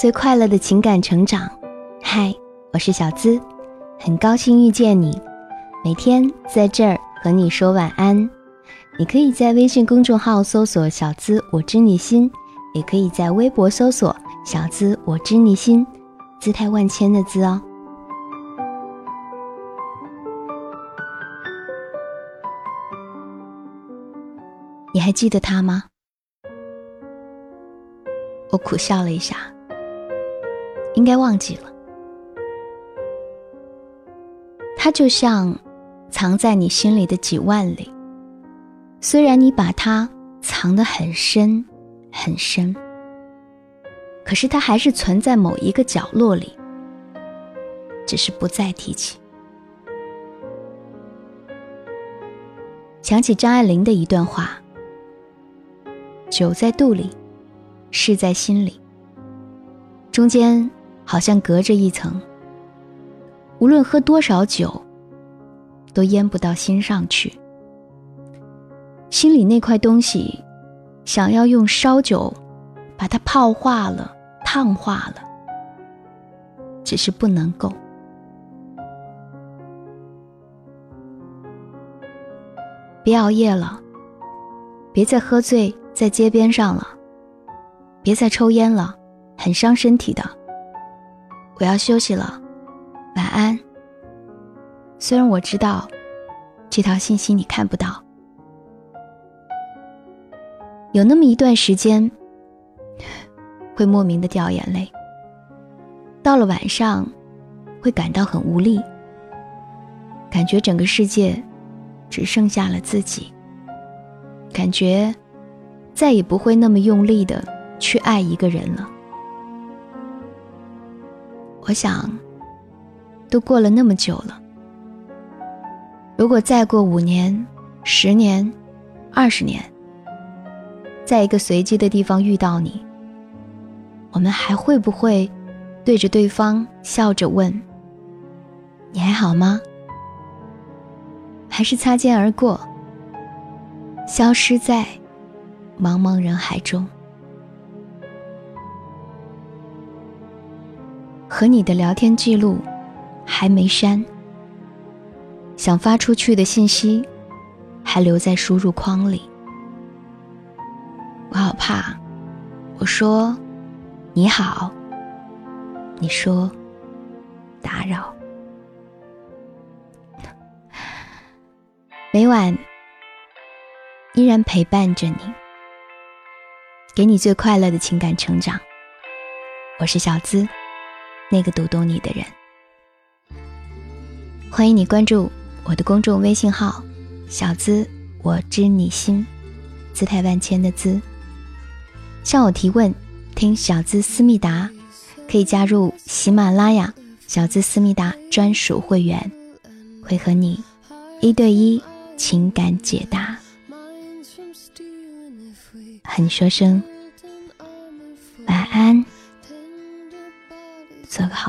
最快乐的情感成长。嗨，我是小资，很高兴遇见你。每天在这儿和你说晚安。你可以在微信公众号搜索“小资我知你心”，也可以在微博搜索“小资我知你心”，姿态万千的“资”哦。你还记得他吗？我苦笑了一下，应该忘记了。他就像藏在你心里的几万里，虽然你把它藏得很深很深，可是它还是存在某一个角落里，只是不再提起。想起张爱玲的一段话：“酒在肚里。”事在心里，中间好像隔着一层。无论喝多少酒，都淹不到心上去。心里那块东西，想要用烧酒把它泡化了、烫化了，只是不能够。别熬夜了，别再喝醉在街边上了。别再抽烟了，很伤身体的。我要休息了，晚安。虽然我知道这条信息你看不到，有那么一段时间会莫名的掉眼泪。到了晚上，会感到很无力，感觉整个世界只剩下了自己，感觉再也不会那么用力的。去爱一个人了，我想，都过了那么久了。如果再过五年、十年、二十年，在一个随机的地方遇到你，我们还会不会对着对方笑着问：“你还好吗？”还是擦肩而过，消失在茫茫人海中？和你的聊天记录还没删，想发出去的信息还留在输入框里。我好怕，我说你好，你说打扰。每晚依然陪伴着你，给你最快乐的情感成长。我是小资。那个读懂你的人，欢迎你关注我的公众微信号“小资我知你心”，姿态万千的“资”。向我提问，听小资思密达，可以加入喜马拉雅小资思密达专属会员，会和你一对一情感解答，和你说声